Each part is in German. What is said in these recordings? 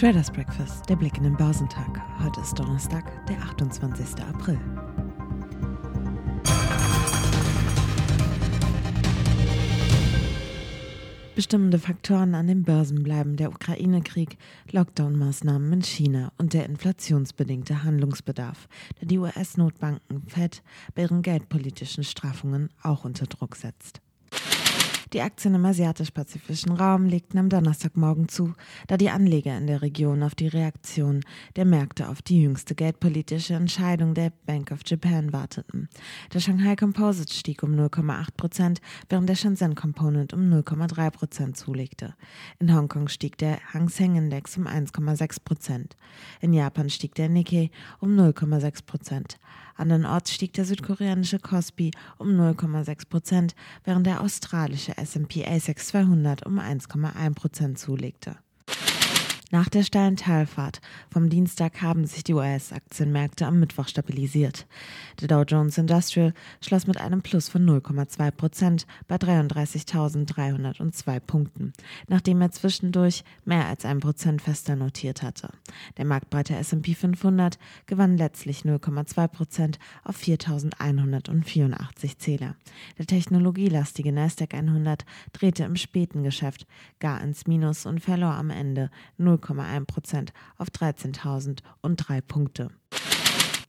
Traders Breakfast, der Blick in den Börsentag. Heute ist Donnerstag, der 28. April. Bestimmende Faktoren an den Börsen bleiben der Ukraine-Krieg, Lockdown-Maßnahmen in China und der inflationsbedingte Handlungsbedarf, der die US-Notbanken Fed bei ihren geldpolitischen Straffungen auch unter Druck setzt. Die Aktien im asiatisch-pazifischen Raum legten am Donnerstagmorgen zu, da die Anleger in der Region auf die Reaktion der Märkte auf die jüngste geldpolitische Entscheidung der Bank of Japan warteten. Der Shanghai Composite stieg um 0,8 Prozent, während der Shenzhen Component um 0,3 Prozent zulegte. In Hongkong stieg der Hang Seng Index um 1,6 Prozent. In Japan stieg der Nikkei um 0,6 Prozent. Andernorts stieg der südkoreanische Kospi um 0,6 Prozent, während der australische S&P ASX 200 um 1,1 Prozent zulegte. Nach der steilen Talfahrt vom Dienstag haben sich die US-Aktienmärkte am Mittwoch stabilisiert. Der Dow Jones Industrial schloss mit einem Plus von 0,2 Prozent bei 33.302 Punkten, nachdem er zwischendurch mehr als ein Prozent fester notiert hatte. Der marktbreite S&P 500 gewann letztlich 0,2 Prozent auf 4.184 Zähler. Der technologielastige Nasdaq 100 drehte im späten Geschäft gar ins Minus und verlor am Ende 0, 0,1 Prozent auf 13.003 Punkte.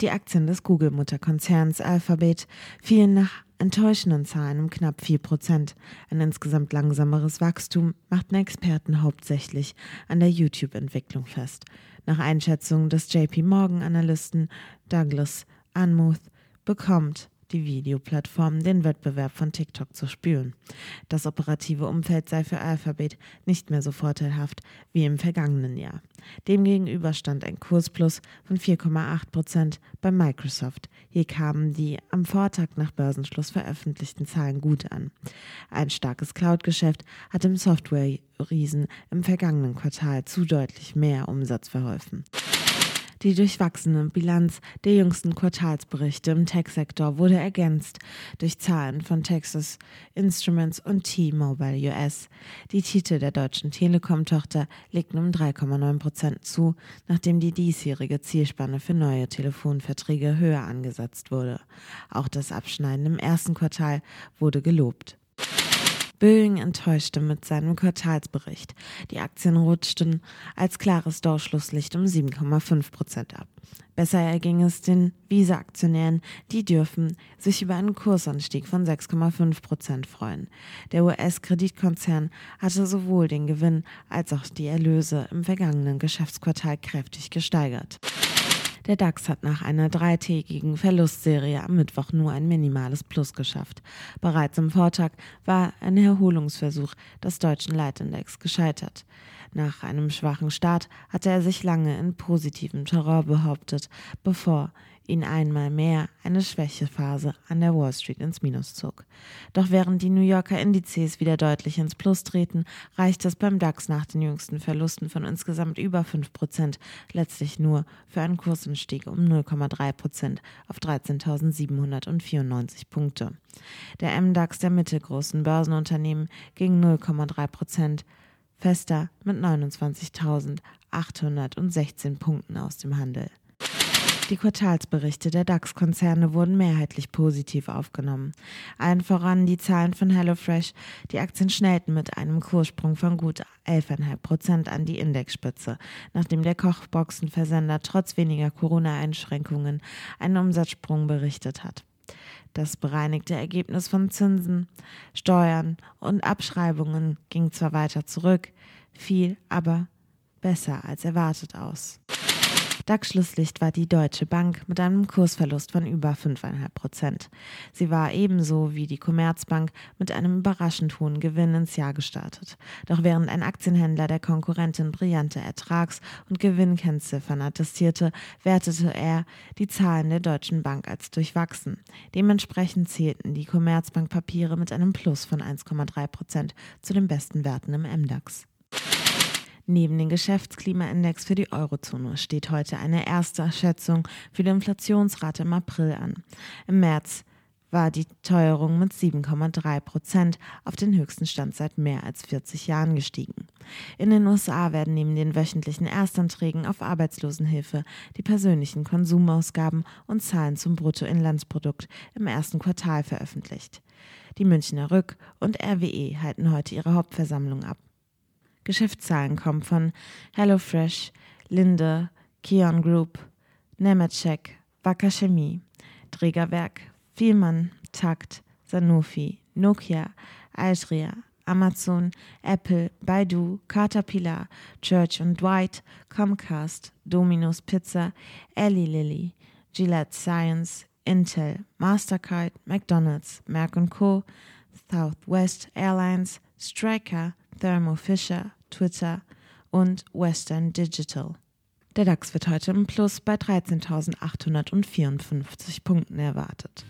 Die Aktien des Google-Mutterkonzerns Alphabet fielen nach enttäuschenden Zahlen um knapp 4 Prozent. Ein insgesamt langsameres Wachstum machten Experten hauptsächlich an der YouTube-Entwicklung fest. Nach Einschätzung des JP Morgan-Analysten Douglas Anmuth bekommt die Videoplattform den Wettbewerb von TikTok zu spüren. Das operative Umfeld sei für Alphabet nicht mehr so vorteilhaft wie im vergangenen Jahr. Demgegenüber stand ein Kursplus von 4,8 Prozent bei Microsoft. Hier kamen die am Vortag nach Börsenschluss veröffentlichten Zahlen gut an. Ein starkes Cloud-Geschäft hat dem Software-Riesen im vergangenen Quartal zu deutlich mehr Umsatz verholfen. Die durchwachsene Bilanz der jüngsten Quartalsberichte im Tech-Sektor wurde ergänzt durch Zahlen von Texas Instruments und T-Mobile US. Die Titel der deutschen Telekom-Tochter legten um 3,9 Prozent zu, nachdem die diesjährige Zielspanne für neue Telefonverträge höher angesetzt wurde. Auch das Abschneiden im ersten Quartal wurde gelobt. Boeing enttäuschte mit seinem Quartalsbericht. Die Aktien rutschten als klares Durchschlusslicht um 7,5 Prozent ab. Besser erging es den Visa-Aktionären, die dürfen sich über einen Kursanstieg von 6,5 Prozent freuen. Der US-Kreditkonzern hatte sowohl den Gewinn als auch die Erlöse im vergangenen Geschäftsquartal kräftig gesteigert. Der DAX hat nach einer dreitägigen Verlustserie am Mittwoch nur ein minimales Plus geschafft. Bereits am Vortag war ein Erholungsversuch des deutschen Leitindex gescheitert. Nach einem schwachen Start hatte er sich lange in positivem Terror behauptet, bevor ihn einmal mehr eine Schwächephase an der Wall Street ins Minus zog. Doch während die New Yorker Indizes wieder deutlich ins Plus treten, reicht es beim DAX nach den jüngsten Verlusten von insgesamt über 5 Prozent letztlich nur für einen Kursanstieg um 0,3 Prozent auf 13.794 Punkte. Der MDAX der mittelgroßen Börsenunternehmen ging 0,3 Prozent fester mit 29.816 Punkten aus dem Handel. Die Quartalsberichte der DAX-Konzerne wurden mehrheitlich positiv aufgenommen. Allen voran die Zahlen von HelloFresh. Die Aktien schnellten mit einem Kurssprung von gut 11,5 Prozent an die Indexspitze, nachdem der Kochboxenversender trotz weniger Corona-Einschränkungen einen Umsatzsprung berichtet hat. Das bereinigte Ergebnis von Zinsen, Steuern und Abschreibungen ging zwar weiter zurück, fiel aber besser als erwartet aus. DAX-Schlusslicht war die Deutsche Bank mit einem Kursverlust von über 5,5 Prozent. Sie war ebenso wie die Commerzbank mit einem überraschend hohen Gewinn ins Jahr gestartet. Doch während ein Aktienhändler der Konkurrentin brillante Ertrags- und Gewinnkennziffern attestierte, wertete er die Zahlen der Deutschen Bank als durchwachsen. Dementsprechend zählten die Commerzbank-Papiere mit einem Plus von 1,3 Prozent zu den besten Werten im MDAX. Neben dem Geschäftsklimaindex für die Eurozone steht heute eine erste Schätzung für die Inflationsrate im April an. Im März war die Teuerung mit 7,3 Prozent auf den höchsten Stand seit mehr als 40 Jahren gestiegen. In den USA werden neben den wöchentlichen Erstanträgen auf Arbeitslosenhilfe die persönlichen Konsumausgaben und Zahlen zum Bruttoinlandsprodukt im ersten Quartal veröffentlicht. Die Münchner Rück und RWE halten heute ihre Hauptversammlung ab. Geschäftszahlen kommen von HelloFresh, Linde, Kion Group, Nemetschek, Wacker Chemie, Trägerwerk, Vielmann, Takt, Sanofi, Nokia, Altria, Amazon, Apple, Baidu, Caterpillar, Church Dwight, Comcast, Domino's Pizza, Eli Lilly, Gillette Science, Intel, Mastercard, McDonald's, Merck Co., Southwest Airlines, Striker, Thermo Fisher, Twitter und Western Digital. Der DAX wird heute im Plus bei 13.854 Punkten erwartet.